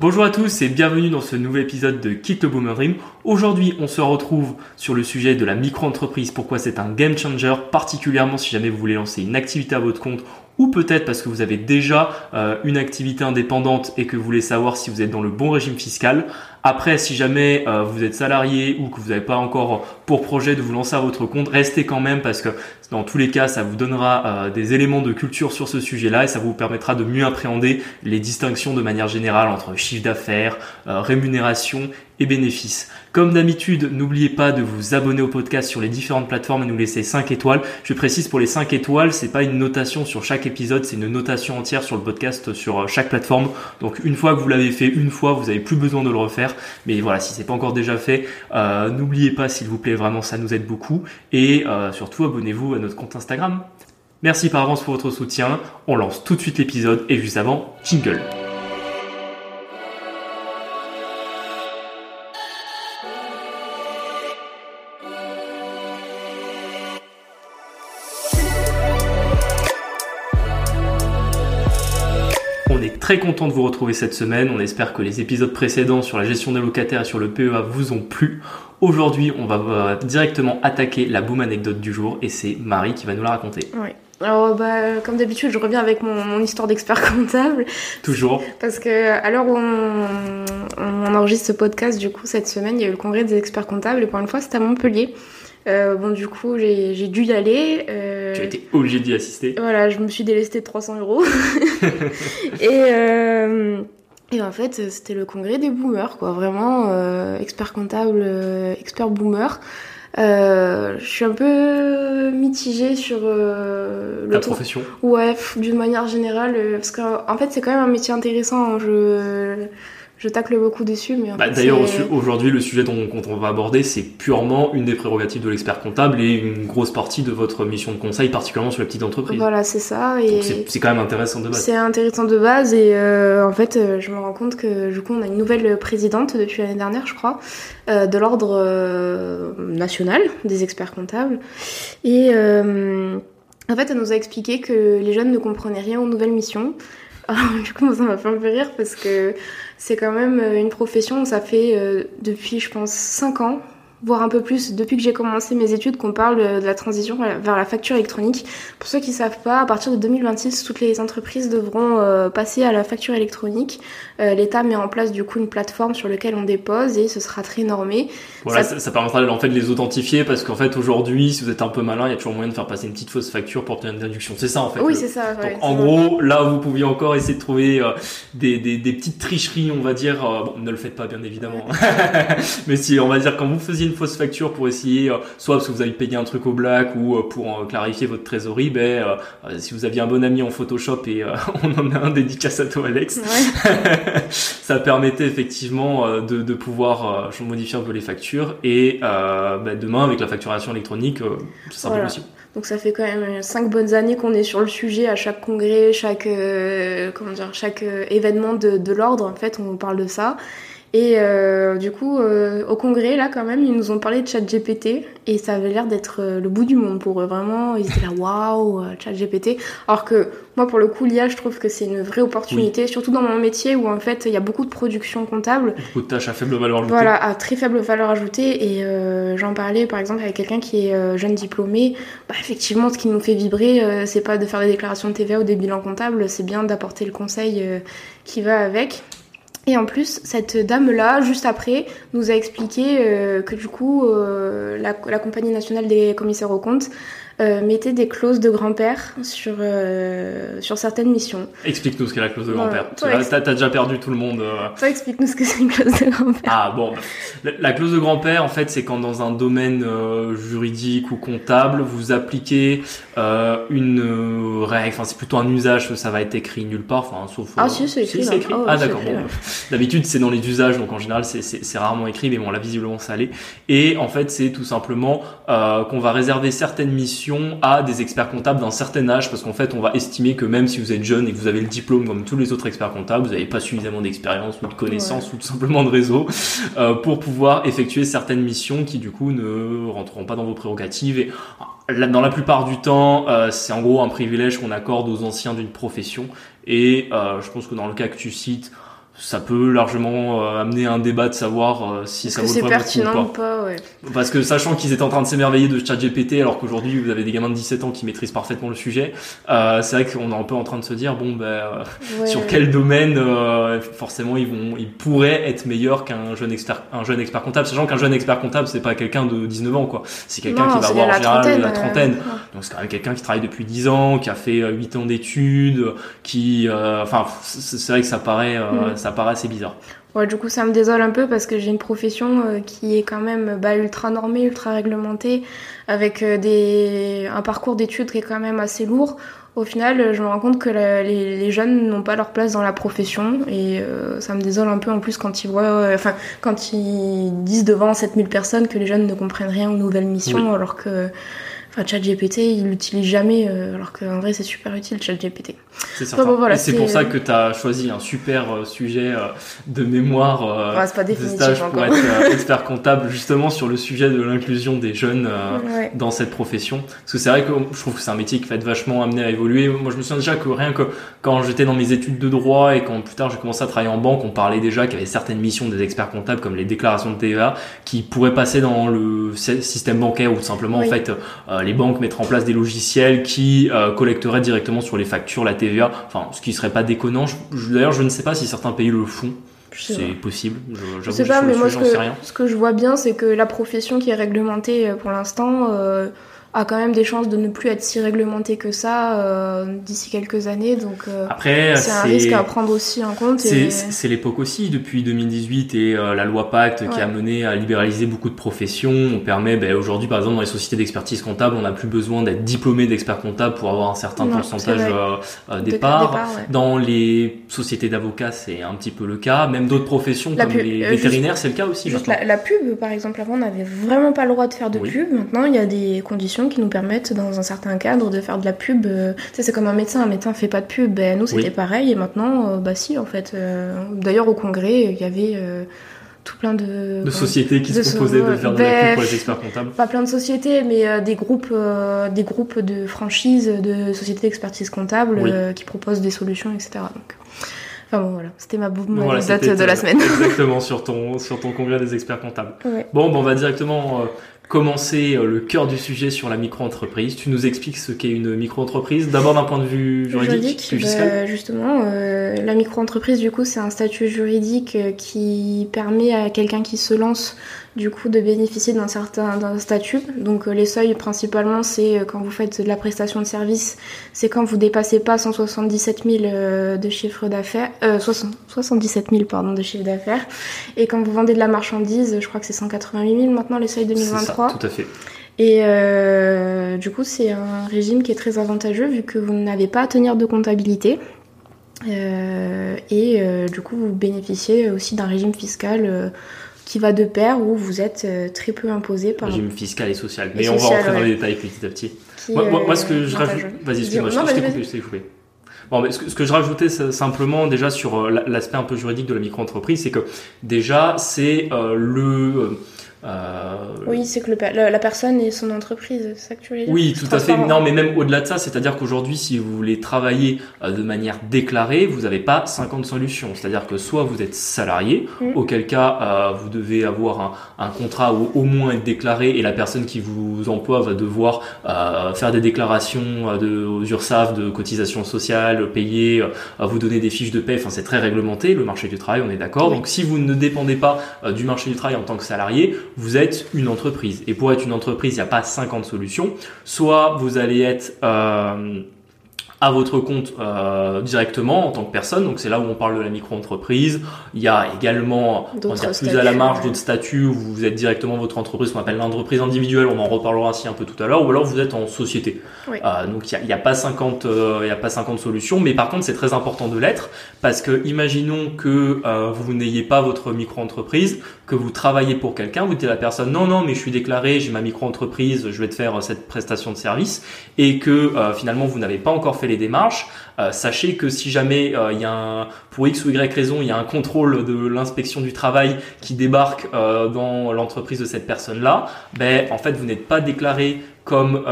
Bonjour à tous et bienvenue dans ce nouvel épisode de Kit le Boomer Dream. Aujourd'hui, on se retrouve sur le sujet de la micro-entreprise, pourquoi c'est un game changer, particulièrement si jamais vous voulez lancer une activité à votre compte ou peut-être parce que vous avez déjà euh, une activité indépendante et que vous voulez savoir si vous êtes dans le bon régime fiscal. Après, si jamais euh, vous êtes salarié ou que vous n'avez pas encore pour projet de vous lancer à votre compte, restez quand même parce que dans tous les cas, ça vous donnera euh, des éléments de culture sur ce sujet-là et ça vous permettra de mieux appréhender les distinctions de manière générale entre chiffre d'affaires, rémunération et bénéfices. Comme d'habitude, n'oubliez pas de vous abonner au podcast sur les différentes plateformes et nous laisser 5 étoiles. Je précise pour les 5 étoiles, c'est pas une notation sur chaque épisode, c'est une notation entière sur le podcast sur euh, chaque plateforme. Donc une fois que vous l'avez fait une fois, vous n'avez plus besoin de le refaire. Mais voilà, si c'est pas encore déjà fait, euh, n'oubliez pas s'il vous plaît, vraiment ça nous aide beaucoup. Et euh, surtout abonnez-vous à notre compte Instagram. Merci par avance pour votre soutien. On lance tout de suite l'épisode et juste avant, jingle. Très content de vous retrouver cette semaine. On espère que les épisodes précédents sur la gestion des locataires et sur le PEA vous ont plu. Aujourd'hui, on va euh, directement attaquer la boom anecdote du jour et c'est Marie qui va nous la raconter. Oui. Alors, bah, comme d'habitude, je reviens avec mon, histoire d'expert comptable. Toujours. Parce que, à l'heure où on, on, enregistre ce podcast, du coup, cette semaine, il y a eu le congrès des experts comptables et pour une fois, c'était à Montpellier. Euh, bon, du coup, j'ai dû y aller. Euh, tu as été obligé d'y assister. Voilà, je me suis délestée de 300 euros. et, euh, et en fait, c'était le congrès des boomers, quoi. Vraiment, expert comptable, expert boomer. je suis un peu mitigée sur la profession. Ouais, d'une manière générale, parce qu'en fait, c'est quand même un métier intéressant. Hein. Je je tacle beaucoup dessus. Mais bah, D'ailleurs, aujourd'hui, le sujet dont, on va aborder, c'est purement une des prérogatives de l'expert comptable et une grosse partie de votre mission de conseil, particulièrement sur les petites entreprises. Voilà, c'est ça. Et c'est quand même intéressant de base. C'est intéressant de base et euh, en fait, euh, je me rends compte que du coup, on a une nouvelle présidente depuis l'année dernière, je crois, euh, de l'ordre national des experts comptables. Et en fait, elle nous a expliqué que les jeunes ne comprenaient rien aux nouvelles missions. Alors, du coup, ça m'a fait un peu rire parce que c'est quand même euh, une profession, ça fait euh, depuis, je pense, 5 ans voire un peu plus depuis que j'ai commencé mes études qu'on parle de la transition vers la facture électronique. Pour ceux qui savent pas, à partir de 2026, toutes les entreprises devront euh, passer à la facture électronique. Euh, L'État met en place du coup une plateforme sur laquelle on dépose et ce sera très normé. Voilà, ça, ça, permettra en fait de les authentifier parce qu'en fait aujourd'hui, si vous êtes un peu malin, il y a toujours moyen de faire passer une petite fausse facture pour obtenir une déduction. C'est ça en fait. Oui, c'est ça. Donc en gros, là vous pouviez encore essayer de trouver euh, des, des, des, petites tricheries, on va dire. bon, ne le faites pas bien évidemment. Mais si on va dire quand vous faisiez une fausse facture pour essayer, euh, soit parce que vous avez payé un truc au black ou euh, pour euh, clarifier votre trésorerie, ben, si vous aviez un bon ami en Photoshop et on en a un dédicace à toi Alex, ça permettait effectivement de, de pouvoir modifier un peu les factures et ben, demain avec la facturation électronique, ça sera possible. Donc ça fait quand même cinq bonnes années qu'on est sur le sujet à chaque congrès, chaque comment dire, chaque événement de, de l'ordre en fait, on parle de ça. Et euh, du coup, euh, au congrès, là, quand même, ils nous ont parlé de ChatGPT et ça avait l'air d'être euh, le bout du monde pour eux. Vraiment, ils étaient là, waouh, ChatGPT. Alors que moi, pour le coup, l'IA, je trouve que c'est une vraie opportunité, surtout dans mon métier où en fait, il y a beaucoup de production comptable. Beaucoup de tâches à faible valeur ajoutée. Voilà, à très faible valeur ajoutée. Et j'en parlais par exemple avec quelqu'un qui est jeune diplômé. Bah, effectivement, ce qui nous fait vibrer, c'est pas de faire des déclarations de TVA ou des bilans comptables, c'est bien d'apporter le conseil qui va avec. Et en plus, cette dame-là, juste après, nous a expliqué euh, que du coup, euh, la, la, Compagnie nationale des commissaires aux comptes euh, mettez des clauses de grand-père sur, euh, sur certaines missions. Explique-nous ce qu'est la clause de grand-père. t'as, déjà perdu tout le monde. Euh. Toi, explique-nous ce que c'est une clause de grand-père. Ah bon, la, clause de grand-père, en fait, c'est quand dans un domaine juridique ou comptable, vous appliquez une règle, enfin c'est plutôt un usage, ça va être écrit nulle part, enfin sauf... ah si, c'est écrit. écrit. Oh, ah d'accord, bon. D'habitude, c'est dans les usages, donc en général, c'est, c'est rarement écrit, mais bon, là, visiblement, ça allait. Et en fait, c'est tout simplement qu'on va réserver certaines missions à des experts comptables d'un certain âge parce qu'en fait on va estimer que même si vous êtes jeune et que vous avez le diplôme comme tous les autres experts comptables, vous n'avez pas suffisamment d'expérience ou de connaissances ou tout simplement de réseau euh, pour pouvoir effectuer certaines missions qui du coup ne rentreront pas dans vos prérogatives et dans la plupart du temps, euh, c'est en gros un privilège qu'on accorde aux anciens d'une profession. Et euh, je pense que dans le cas que tu cites, ça peut largement euh, amener un débat de savoir euh, si ça vaut le pertinent ou ou pas. pas, ouais. Parce que sachant qu'ils étaient en train de s'émerveiller de ChatGPT alors qu'aujourd'hui vous avez des gamins de 17 ans qui maîtrisent parfaitement le sujet, euh, c'est vrai qu'on est un peu en train de se dire bon ben euh, Ouais. sur quel domaine euh, forcément ils vont ils pourraient être meilleurs qu'un jeune expert un jeune expert comptable sachant qu'un jeune expert comptable c'est pas quelqu'un de 19 ans quoi c'est quelqu'un qui va avoir en général trentaine, la euh, trentaine ouais. donc c'est quand même quelqu'un qui travaille depuis 10 ans qui a fait euh, 8 ans d'études qui euh, enfin c'est vrai que ça paraît euh, Mhm. Ça paraît assez bizarre Ouais, du coup, ça me désole un peu parce que j'ai une profession euh, qui est quand même bah, ultra normée, ultra réglementée, avec euh, des... un parcours d'études qui est quand même assez lourd. Au final, je me rends compte que la- les, les jeunes n'ont pas leur place dans la profession et euh, ça me désole un peu en plus quand ils voient, enfin, quand ils disent devant 7000 personnes que les jeunes ne comprennent rien aux nouvelles missions, alors que, enfin, ChatGPT, ils l'utilisent jamais, euh, alors qu'en vrai, c'est super utile, ChatGPT. c'est certain bon, voilà, et c'est pour ça que tu as choisi un super euh, sujet euh, de mémoire euh, c'est pas de stage pour encore. être euh, expert comptable justement sur le sujet de l'inclusion des jeunes euh, Ouais. dans cette profession parce que c'est vrai que je trouve que c'est un métier qui va être vachement amené à évoluer moi je me souviens déjà que rien que quand j'étais dans mes études de droit et quand plus tard j'ai commencé à travailler en banque on parlait déjà qu'il y avait certaines missions des experts comptables comme les déclarations de TVA qui pourraient passer dans le sy- système bancaire ou tout simplement Oui. en fait euh, les banques mettre en place des logiciels qui euh, collecteraient directement sur les factures la TVA enfin ce qui serait pas déconnant. D'ailleurs je ne sais pas si certains pays le font. C'est possible. Je, Je sais pas, mais moi, ce que, rien. ce que je vois bien, c'est que la profession qui est réglementée euh, pour l'instant euh, a quand même des chances de ne plus être si réglementée que ça euh, d'ici quelques années. Donc, euh, après c'est un risque à prendre aussi en compte. C'est Et... c'est l'époque aussi, depuis 2018 et euh, la loi Pacte qui a mené à libéraliser beaucoup de professions. On permet, ben, aujourd'hui par exemple dans les sociétés d'expertise comptable, on n'a plus besoin d'être diplômé d'expert comptable pour avoir un certain Non, pourcentage départ. départ, ouais. Dans les sociétés d'avocats, c'est un petit peu le cas. Même d'autres professions La comme les vétérinaires, c'est le cas aussi. Juste la, la pub, par exemple, avant, on n'avait vraiment pas le droit de faire de Oui. pub. Maintenant, il y a des conditions qui nous permettent, dans un certain cadre, de faire de la pub. Euh, c'est comme un médecin. Un médecin fait pas de pub. Ben, nous, c'était Oui. pareil. Et maintenant, euh, bah si, en fait. Euh, D'ailleurs, au congrès, il y avait tout plein de... De sociétés qui de se proposaient de faire de la pub pour les experts comptables. pas plein de sociétés, mais euh, des groupes, euh, des groupes de franchises, de sociétés d'expertise comptable Oui. euh, qui proposent des solutions, etc. Donc, enfin bon, voilà, c'était ma Voilà, c'était, de la semaine. Exactement, sur ton, sur ton congrès des experts comptables. Ouais. Bon, ben, on va directement commencer euh, le cœur du sujet sur la micro-entreprise. Tu nous expliques ce qu'est une micro-entreprise, d'abord d'un point de vue juridique, fiscal. bah, justement, euh, la micro-entreprise, du coup, c'est un statut juridique euh, qui permet à quelqu'un qui se lance, du coup, de bénéficier d'un certain d'un statut. Donc, les seuils, principalement, c'est quand vous faites de la prestation de service, c'est quand vous dépassez pas 177 000 euh, de chiffre d'affaires, euh, 60 77 000, pardon, de chiffre d'affaires. Et quand vous vendez de la marchandise, je crois que c'est 188 000 maintenant, les seuils C'est 2023. Tout à fait. Et euh, du coup, c'est un régime qui est très avantageux vu que vous n'avez pas à tenir de comptabilité. Euh, et euh, du coup, vous bénéficiez aussi d'un régime fiscal euh, qui va de pair où vous êtes euh, très peu imposé par Régime fiscal et social. Mais Et on va social, rentrer dans ouais. les détails petit à petit. qui, Moi, moi- moi, ce que je rajoute. Vas-y, excuse-moi, je t'ai coupé, je t'ai coupé. Bon, mais ce que, ce que je rajoutais simplement déjà sur euh, l'aspect un peu juridique de la micro-entreprise, c'est que déjà c'est le euh, Oui, c'est que le la, la personne et son entreprise, c'est ça que tu voulais dire Oui, tout à fait. Non, mais même au-delà de ça, c'est-à-dire qu'aujourd'hui, si vous voulez travailler euh, de manière déclarée, vous n'avez pas 50 solutions. C'est-à-dire que soit vous êtes salarié, Mm. auquel cas euh, vous devez avoir un, un contrat ou au moins être déclaré, et la personne qui vous emploie va devoir euh, faire des déclarations de, aux URSAF de cotisations sociales, payer, vous donner des fiches de paie. Enfin, c'est très réglementé, le marché du travail, on est d'accord. Oui. Donc, si vous ne dépendez pas du marché du travail en tant que salarié, vous êtes une entreprise. Et pour être une entreprise, il n'y a pas 50 solutions. Soit vous allez être euh, à votre compte euh, directement en tant que personne, donc c'est là où on parle de la micro-entreprise. Il y a également, on dire plus à la marge, d'autres statuts où vous êtes directement votre entreprise, qu'on appelle l'entreprise individuelle, on en reparlera ainsi un peu tout à l'heure, ou alors vous êtes en société. Oui. Euh, donc il n'y a, pas 50, euh, y a pas 50 solutions, mais par contre c'est très important de l'être parce que imaginons que euh, vous n'ayez pas votre micro-entreprise, que vous travaillez pour quelqu'un, vous dites à la personne non non mais je suis déclaré, j'ai ma micro-entreprise, je vais te faire euh, cette prestation de service et que euh, finalement vous n'avez pas encore fait les démarches, euh, sachez que si jamais euh, il y a un, pour X ou Y raison, il y a un contrôle de l'inspection du travail qui débarque euh, dans l'entreprise de cette personne-là, ben en fait vous n'êtes pas déclaré comme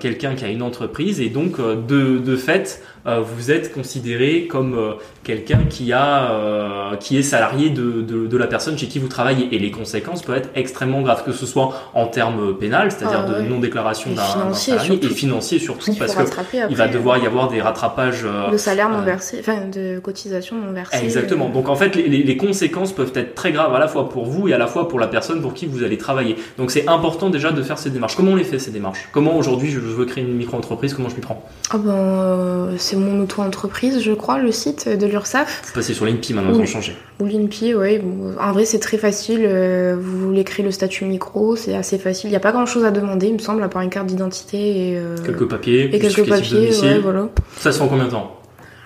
quelqu'un qui a une entreprise. Et donc de, de fait vous êtes considéré comme euh, quelqu'un qui a euh, qui est salarié de, de, de, la personne chez qui vous travaillez et les conséquences peuvent être extrêmement graves que ce soit en termes pénal c'est-à-dire Ah, de ouais. non déclaration Et d'un salarié surtout. et financier surtout qu'il parce faut que rattraper il va devoir y avoir des rattrapages euh, de salaire non euh, versé, enfin de cotisation non versée. Exactement. euh, Donc en fait, les, les- les conséquences peuvent être très graves à la fois pour vous et à la fois pour la personne pour qui vous allez travailler. Donc c'est important déjà de faire ces démarches. Comment on les fait ces démarches? Comment aujourd'hui je veux créer une micro-entreprise? Comment je m'y prends? Ah ben, euh, c'est mon auto-entreprise, je crois, le site de l'URSSAF. Vous passez sur l'INPI maintenant, ils ont changé. Ou l'INPI, oui. Bon, En vrai, c'est très facile. euh, Vous voulez créer le statut micro, c'est assez facile. Il n'y a pas grand-chose à demander, il me semble, à part une carte d'identité et, euh, Quelques papiers, et quelques papiers. Ouais, voilà. Ça se fait en combien de temps?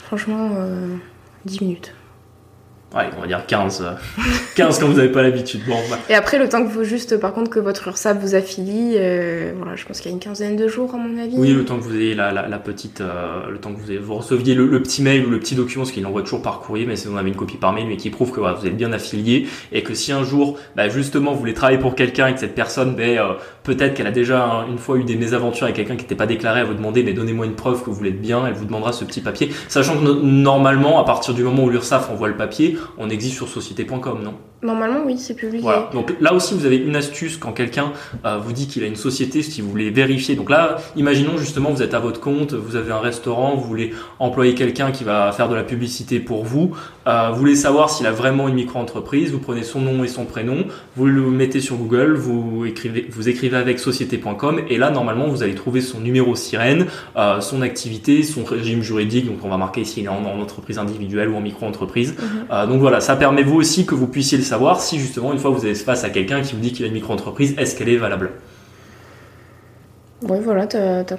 Franchement, euh, 10 minutes. Ouais, on va dire 15. euh, 15 quand vous n'avez pas l'habitude. Bon, bah, Et après, le temps que vous, juste, par contre, que votre URSSAF vous affilie, euh, voilà, je pense qu'il y a une quinzaine de jours, à mon avis. Oui, le temps que vous ayez la, la, la petite, euh, le temps que vous, ayez- vous receviez le, le petit mail ou le petit document, parce qu'il envoie toujours par courrier, mais si vous avez une copie par mail, mais qui prouve que voilà, vous êtes bien affilié et que si un jour, bah, justement, vous voulez travailler pour quelqu'un et que cette personne, ben, euh, peut-être qu'elle a déjà hein, une fois eu des mésaventures avec quelqu'un qui n'était pas déclaré, à vous demander, mais donnez-moi une preuve que vous l'êtes bien, elle vous demandera ce petit papier, sachant que no- normalement, à partir du moment où l'URSSAF envoie le papier, on existe sur société.com, non? Normalement, oui, c'est publié. voilà. Donc là aussi, vous avez une astuce quand quelqu'un euh, vous dit qu'il a une société, si vous voulez vérifier. Donc là, imaginons justement, vous êtes à votre compte, vous avez un restaurant, vous voulez employer quelqu'un qui va faire de la publicité pour vous. Euh, vous voulez savoir s'il a vraiment une micro-entreprise. Vous prenez son nom et son prénom, vous le mettez sur Google, vous écrivez, vous écrivez avec société.com et là, normalement, vous allez trouver son numéro sirène, euh, son activité, son régime juridique. Donc on va marquer s'il est en, en entreprise individuelle ou en micro-entreprise. Mhm. Donc voilà, ça permet vous aussi que vous puissiez le savoir si justement une fois vous êtes face à quelqu'un qui vous dit qu'il a une micro-entreprise, est-ce qu'elle est valable. Ouais, voilà,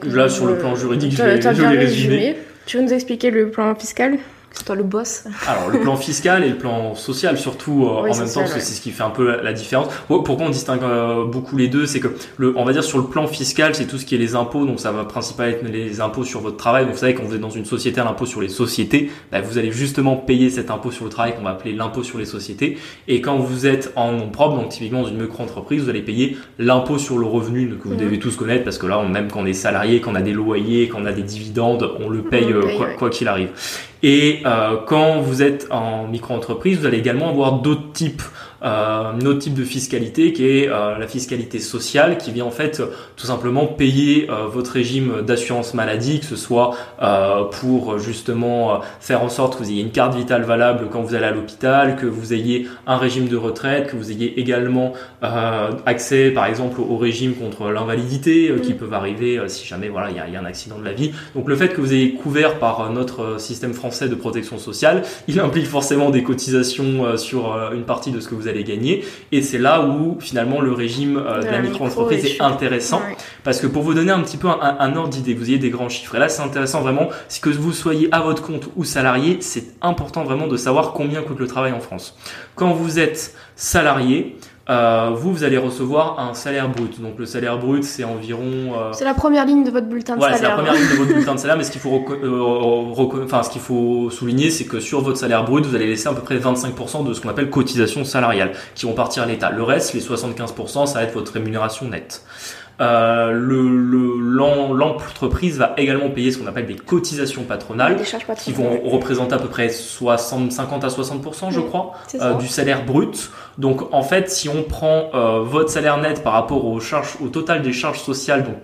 Là, sur le euh, plan juridique, je l'ai- résumé. Tu veux nous expliquer le plan fiscal? C'est toi le boss. Alors le plan fiscal et le plan social surtout euh, Oui, en même temps parce que c'est ce qui fait un peu la, différence. Oh, Pourquoi on distingue euh, beaucoup les deux, c'est que le, on va dire sur le plan fiscal, c'est tout ce qui est les impôts, donc ça va principalement être les impôts sur votre travail. Donc vous savez quand vous êtes dans une société, à l'impôt sur les sociétés, bah, vous allez justement payer cet impôt sur le travail qu'on va appeler l'impôt sur les sociétés. Et quand vous êtes en nom propre, donc typiquement dans une micro-entreprise, vous allez payer l'impôt sur le revenu que vous Mhm. devez tous connaître parce que là, on- même quand on est salarié, quand on a des loyers, quand on a des dividendes, on le paye, euh, paye, quoi ouais. quoi qu'il arrive. Et euh, quand vous êtes en micro-entreprise, vous allez également avoir d'autres types, euh, un autre type de fiscalité qui est euh, la fiscalité sociale, qui vient en fait tout simplement payer euh, votre régime d'assurance maladie, que ce soit euh, pour justement euh, faire en sorte que vous ayez une carte vitale valable quand vous allez à l'hôpital, que vous ayez un régime de retraite, que vous ayez également euh, accès par exemple au régime contre l'invalidité qui Mm. peuvent arriver si jamais voilà il y a, il y a un accident de la vie. Donc le fait que vous ayez couvert par notre système français de protection sociale, il implique forcément des cotisations sur une partie de ce que vous allez gagner et c'est là où finalement le régime euh, de, De la micro-entreprise micro est intéressant Ouais. parce que pour vous donner un petit peu un, un- un ordre d'idée, vous ayez des grands chiffres. Et là, c'est intéressant vraiment, si que vous soyez à votre compte ou salarié, c'est important vraiment de savoir combien coûte le travail en France. Quand vous êtes salarié, euh, vous, vous allez recevoir un salaire brut. Donc le salaire brut, c'est environ... euh, C'est la première ligne de votre bulletin de voilà, c'est la salaire. première ligne de votre bulletin de salaire, mais ce qu'il faut, euh, enfin, ce qu'il faut souligner, c'est que sur votre salaire brut, vous allez laisser à peu près 25% de ce qu'on appelle cotisation salariale, qui vont partir à l'État. Le reste, les 75%, ça va être votre rémunération nette. Euh, le, le- l'entreprise va également payer ce qu'on appelle des cotisations patronales, Des charges qui patronales. vont représenter à peu près 60, 50 à 60%, je Oui, crois euh, du salaire brut. Donc en fait, si on prend euh, votre salaire net par rapport aux charges, au total des charges sociales, donc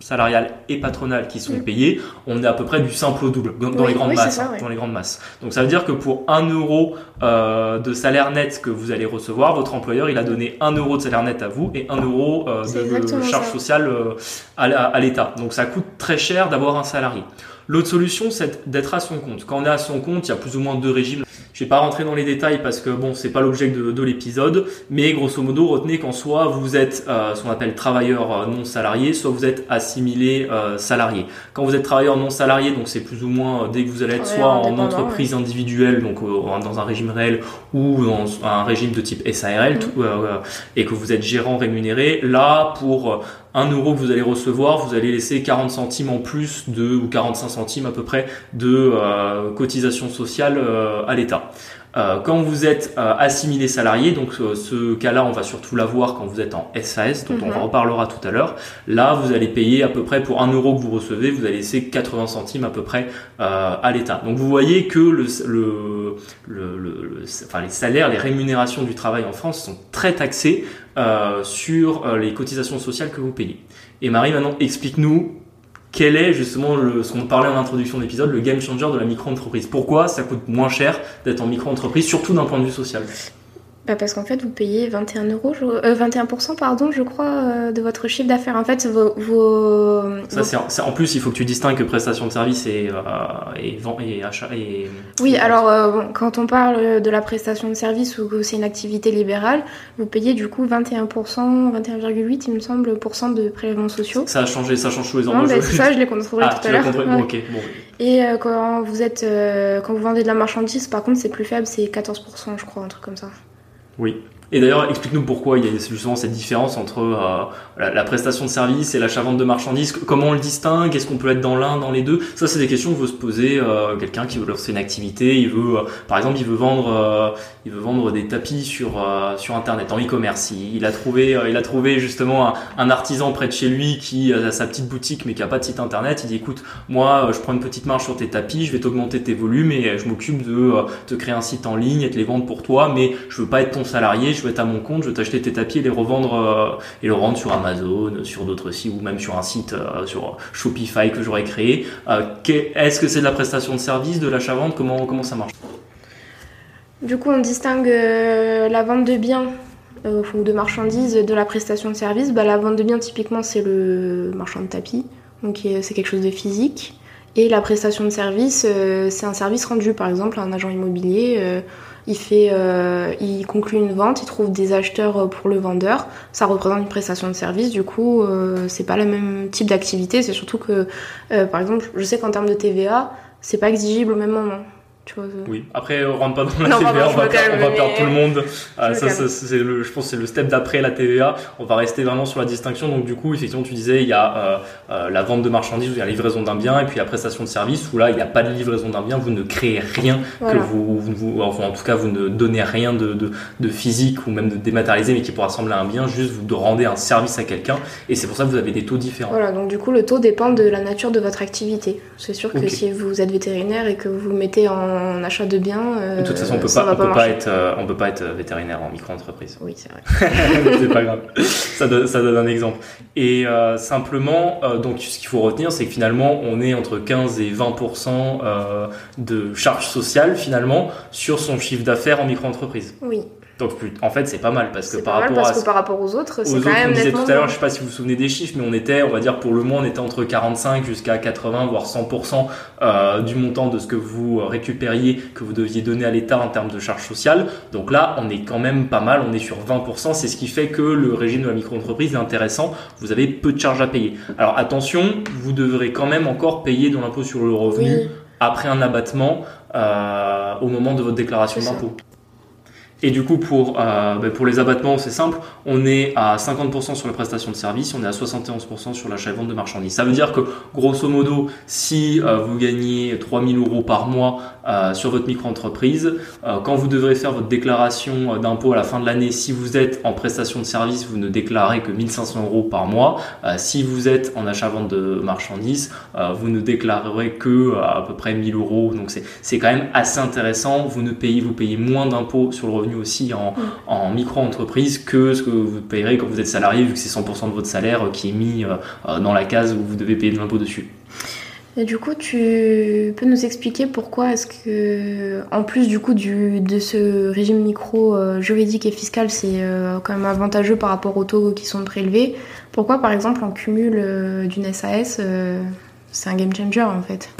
salariales et patronales qui sont Mm. payées, on est à peu près du simple au double dans, dans Oui, les grandes oui, c'est masses. ça, hein, ouais. Dans les grandes masses. Donc ça veut dire que pour 1 euro euh, de salaire net que vous allez recevoir, votre employeur il a donné 1 euro de salaire net à vous et 1 euro euh, de ça. sociales euh, à, à l'État. Donc ça coûte très cher d'avoir un salarié. L'autre solution, c'est d'être à son compte. Quand on est à son compte, il y a plus ou moins deux régimes. Je vais pas rentrer dans les détails parce que bon, c'est pas l'objet de, de l'épisode, mais grosso modo, retenez qu'en soit vous êtes euh, ce qu'on appelle travailleur euh, non salarié, soit vous êtes assimilé euh, salarié. Quand vous êtes travailleur non salarié, donc c'est plus ou moins euh, dès que vous allez être soit en entreprise individuelle, donc euh, dans un régime réel, ou dans un régime de type SARL, Mhm. tout, euh, euh, et que vous êtes gérant rémunéré, là pour euh, 1 euro que vous allez recevoir, vous allez laisser 40 centimes en plus de, ou 45 centimes à peu près, de euh, cotisation sociale euh, à l'État. Euh, quand vous êtes euh, assimilé salarié, donc euh, ce cas-là, on va surtout l'avoir quand vous êtes en SAS, dont on Mhm. reparlera tout à l'heure. Là, vous allez payer à peu près pour 1 euro que vous recevez, vous allez laisser 80 centimes à peu près euh, à l'État. Donc vous voyez que le, le, le, le- le- enfin, les salaires, les rémunérations du travail en France sont très taxées euh, sur les cotisations sociales que vous payez. Et Marie, maintenant, explique-nous quel est justement le, ce qu'on parlait en introduction d'épisode, le game changer de la micro-entreprise? Pourquoi ça coûte moins cher d'être en micro-entreprise, surtout d'un point de vue social? Bah parce qu'en fait, vous payez 21 euros, je- euh, 21%, pardon, je crois, euh, de votre chiffre d'affaires. En fait, vos, vos, Ça, vos- en plus, il faut que tu distingues que prestation de service et, euh, et, et achat. Et, Oui, alors euh, bon, quand on parle de la prestation de service ou que c'est une activité libérale, vous payez du coup 21%, 21,8 il me semble, pour cent de prélèvements sociaux. Ça a changé, ça change tous les ans. Non, c'est ça, je l'ai contrôlé Ah, tout à l'heure. compris Bon, Ouais. ok. Bon. Et euh, quand vous êtes, quand vous vendez de la marchandise, par contre, c'est plus faible, c'est 14%, je crois, un truc comme ça. Oui. Et d'ailleurs, explique-nous pourquoi il y a justement cette différence entre euh, la, prestation de service et l'achat-vente de marchandises. Comment on le distingue? Est-ce qu'on peut être dans l'un, dans les deux? Ça, c'est des questions que veut se poser euh, quelqu'un qui veut lancer une activité. Il veut, euh, par exemple, il veut vendre, il veut vendre des tapis sur sur Internet en e-commerce. Il, a trouvé, il a trouvé justement un, artisan près de chez lui qui a sa petite boutique mais qui a pas de site Internet. Il dit, écoute, moi, je prends une petite marge sur tes tapis, je vais t'augmenter tes volumes et je m'occupe de te créer un site en ligne et te les vendre pour toi, mais je veux pas être ton salarié, veux être à mon compte, je veux t'acheter tes tapis et les revendre euh, et le rendre sur Amazon, sur d'autres sites ou même sur un site euh, sur Shopify que j'aurais créé. Euh, Est-ce que c'est de la prestation de service, de l'achat-vente? Comment comment ça marche? Du coup, on distingue la vente de biens ou de marchandises de la prestation de service. Bah, la vente de biens, typiquement, c'est le marchand de tapis, donc c'est quelque chose de physique. Et la prestation de service, c'est un service rendu, par exemple, à un agent immobilier. Il, fait, euh, il conclut une vente, il trouve des acheteurs euh, pour le vendeur. Ça représente une prestation de service. Du coup, euh, c'est pas le même type d'activité. C'est surtout que, euh, par exemple, je sais qu'en termes de TVA, c'est pas exigible au même moment. Oui. Après, on rentre pas dans la Non, TVA, pardon, on va, perdre, on va perdre tout le monde. Euh, me ça, calme. ça, c'est le, je pense, que c'est le step d'après la TVA. On va rester vraiment sur la distinction. Donc, du coup, effectivement, tu disais, il y a euh, euh, la vente de marchandises, où il y a la livraison d'un bien, et puis la prestation de service, où là, il n'y a pas de livraison d'un bien, vous ne créez rien voilà. que vous, vous- vous- enfin, en tout cas, vous ne donnez rien de, de, de physique ou même de dématérialisé, mais qui pourra ressembler à un bien, juste vous rendez un service à quelqu'un, et c'est pour ça que vous avez des taux différents. Voilà, donc du coup, le taux dépend de la nature de votre activité. C'est sûr que si vous êtes vétérinaire et que vous mettez en achat de biens, euh, de toute façon, on peut ça pas, on peut pas être, euh, on peut pas être vétérinaire en micro-entreprise. Oui, c'est vrai. c'est pas grave. Ça donne, ça donne un exemple. Et euh, simplement, euh, donc ce qu'il faut retenir, c'est que finalement, on est entre 15 et 20% euh, de charges sociales finalement sur son chiffre d'affaires en micro-entreprise. Oui, Donc en fait, c'est pas mal parce que par pas mal rapport parce à que par rapport aux autres, c'est autres, quand même on disait tout à l'heure, moins. je sais pas si vous vous souvenez des chiffres, mais on était, on va dire pour le mois, on était entre 45 jusqu'à 80 voire 100 euh, du montant de ce que vous récupériez, que vous deviez donner à l'État en termes de charges sociales. Donc là, on est quand même pas mal, on est sur 20% C'est ce qui fait que le régime de la micro-entreprise est intéressant. Vous avez peu de charges à payer. Alors attention, vous devrez quand même encore payer de l'impôt sur le revenu Oui, après un abattement euh, au moment de votre déclaration d'impôt. Et du coup, pour, euh, bah, pour les abattements, c'est simple. On est à 50% sur la prestation de service, on est à 71% sur l'achat et vente de marchandises. Ça veut dire que, grosso modo, si euh, vous gagnez 3000 euros par mois euh, sur votre micro-entreprise, quand vous devrez faire votre déclaration d'impôt à la fin de l'année, si vous êtes en prestation de service, vous ne déclarez que 1500 euros par mois. Si vous êtes en achat-vente de marchandises, vous ne déclarerez que à peu près 1000 euros. Donc c'est c'est quand même assez intéressant. Vous ne payez vous payez moins d'impôts sur le revenu aussi en, en micro-entreprise que ce que vous payerez quand vous êtes salarié, vu que c'est 100% de votre salaire qui est mis euh, euh, dans la case où vous devez payer de l'impôt dessus. Et du coup, tu peux nous expliquer pourquoi est-ce que, en plus du coup de ce régime micro juridique et fiscal, c'est euh, quand même avantageux par rapport aux taux qui sont prélevés. Pourquoi, par exemple, en cumul d'une SAS, c'est un game changer en fait?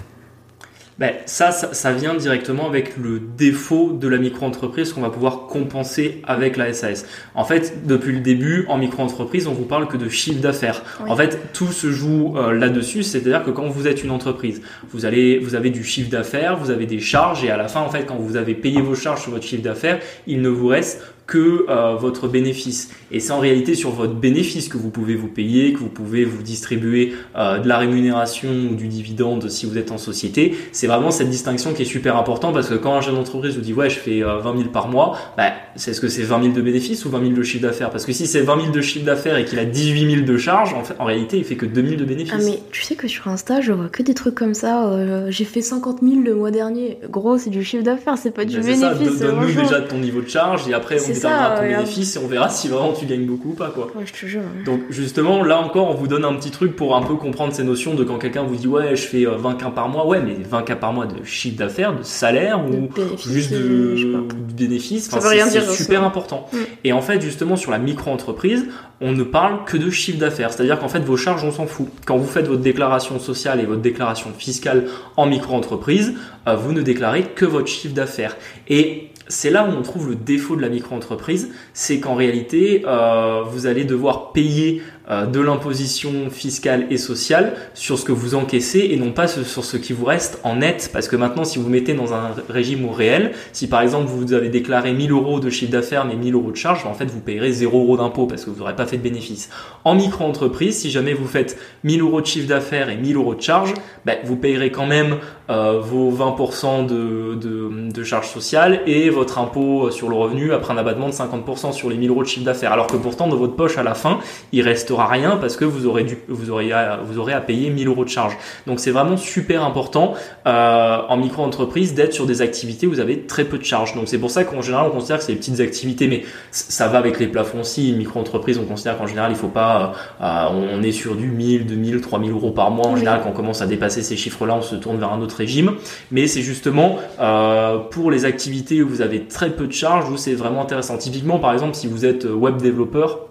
Ben, ça, ça, ça vient directement avec le défaut de la micro-entreprise qu'on va pouvoir compenser avec la SAS. En fait, depuis le début, en micro-entreprise, on vous parle que de chiffre d'affaires. Oui. En fait, tout se joue euh, là-dessus, c'est-à-dire que quand vous êtes une entreprise, vous allez, vous avez du chiffre d'affaires, vous avez des charges, et à la fin, en fait, quand vous avez payé vos charges sur votre chiffre d'affaires, il ne vous reste que euh, votre bénéfice. Et c'est en réalité sur votre bénéfice que vous pouvez vous payer, que vous pouvez vous distribuer euh, de la rémunération ou du dividende si vous êtes en société. C'est vraiment cette distinction qui est super importante parce que quand un jeune entreprise vous dit ouais je fais 20 000 par mois, bah, c'est ce que c'est 20 000 de bénéfices ou 20 000 de chiffre d'affaires? Parce que si c'est 20 000 de chiffre d'affaires et qu'il a 18 000 de charges, en, fait, en réalité il fait que 2 000 de bénéfices. Ah mais tu sais que sur Insta je vois que des trucs comme ça. j'ai fait 50 000 le mois dernier. Gros c'est du chiffre d'affaires, c'est pas du bénéfice. Donne-nous déjà ton niveau de charge et après on déterminera ton bénéfice et on verra si vraiment tu gagnes beaucoup ou pas quoi. Ouais, je te jure. Donc justement là encore on vous donne un petit truc pour un peu comprendre ces notions de quand quelqu'un vous dit ouais je fais 20 euh, cas par mois, ouais mais 20 cas par mois de chiffre d'affaires, de salaire ou juste de, bénéfice, ça veut rien dire. C'est super important. Mm. Et en fait justement sur la micro-entreprise, on ne parle que de chiffre d'affaires, c'est-à-dire qu'en fait vos charges on s'en fout. Quand vous faites votre déclaration sociale et votre déclaration fiscale en micro-entreprise, euh, vous ne déclarez que votre chiffre d'affaires. Et c'est là où on trouve le défaut de la micro-entreprise, c'est qu'en réalité, euh, vous allez devoir payer de l'imposition fiscale et sociale sur ce que vous encaissez et non pas sur ce qui vous reste en net. Parce que maintenant, si vous mettez dans un régime au réel, si par exemple vous avez déclaré 1000 euros de chiffre d'affaires mais 1000 euros de charge, en fait vous payerez 0 euros d'impôt parce que vous n'aurez pas fait de bénéfice. En micro-entreprise, si jamais vous faites 1000 euros de chiffre d'affaires et 1000 euros de charge, ben, vous payerez quand même euh, vos 20% de, de, de charges sociales et votre impôt sur le revenu après un abattement de 50% sur les 1000 euros de chiffre d'affaires. Alors que pourtant, dans votre poche à la fin, il restera rien parce que vous aurez, dû, vous aurez, vous aurez à payer 1000 euros de charge. Donc c'est vraiment super important euh, en micro-entreprise d'être sur des activités où vous avez très peu de charges. Donc c'est pour ça qu'en général on considère que c'est des petites activités, mais ça va avec les plafonds aussi. Une micro-entreprise, on considère qu'en général il faut pas, euh, on est sur du 1000, 2000, 3000 euros par mois. En général quand on commence à dépasser ces chiffres-là, on se tourne vers un autre régime. Mais c'est justement euh, pour les activités où vous avez très peu de charges où c'est vraiment intéressant. Typiquement par exemple si vous êtes web développeur.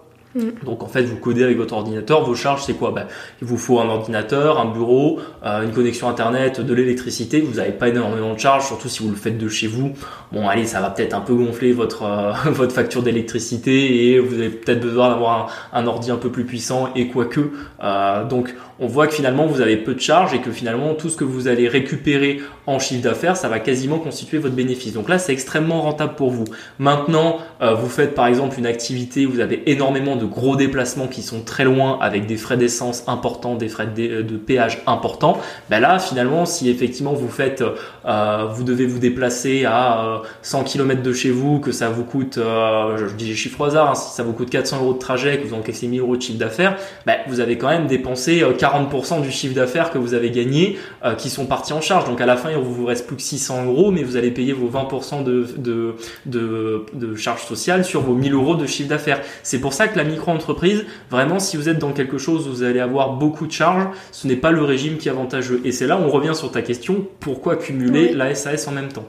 Donc en fait, vous codez avec votre ordinateur. Vos charges, c'est quoi? Ben, Il vous faut un ordinateur, un bureau, euh, une connexion internet, de l'électricité. Vous n'avez pas énormément de charges, surtout si vous le faites de chez vous. Bon, allez, ça va peut-être un peu gonfler votre euh, facture d'électricité et vous avez peut-être besoin d'avoir un, ordi un peu plus puissant et quoique. Euh, donc on voit que finalement vous avez peu de charges et que finalement tout ce que vous allez récupérer en chiffre d'affaires, ça va quasiment constituer votre bénéfice. Donc là, c'est extrêmement rentable pour vous. Maintenant, euh, vous faites par exemple une activité vous avez énormément de gros déplacements qui sont très loin avec des frais d'essence importants, des frais de, de péage importants. Ben là, finalement, si effectivement vous faites, euh, vous devez vous déplacer à 100 euh, km de chez vous, que ça vous coûte, je dis chiffre au hasard, hein, si ça vous coûte 400 euros de trajet, que vous encaissez 1000 euros de chiffre d'affaires, ben, vous avez quand même dépensé 40% du chiffre d'affaires que vous avez gagné euh, qui sont partis en charge. Donc à la fin, il vous reste plus que 600 euros, mais vous allez payer vos 20% de, de, de, de charges sociales sur vos 1000 euros de chiffre d'affaires. C'est pour ça que la micro-entreprise, vraiment, si vous êtes dans quelque chose où vous allez avoir beaucoup de charges, ce n'est pas le régime qui est avantageux. Et c'est là où on revient sur ta question, pourquoi cumuler la SAS en même temps?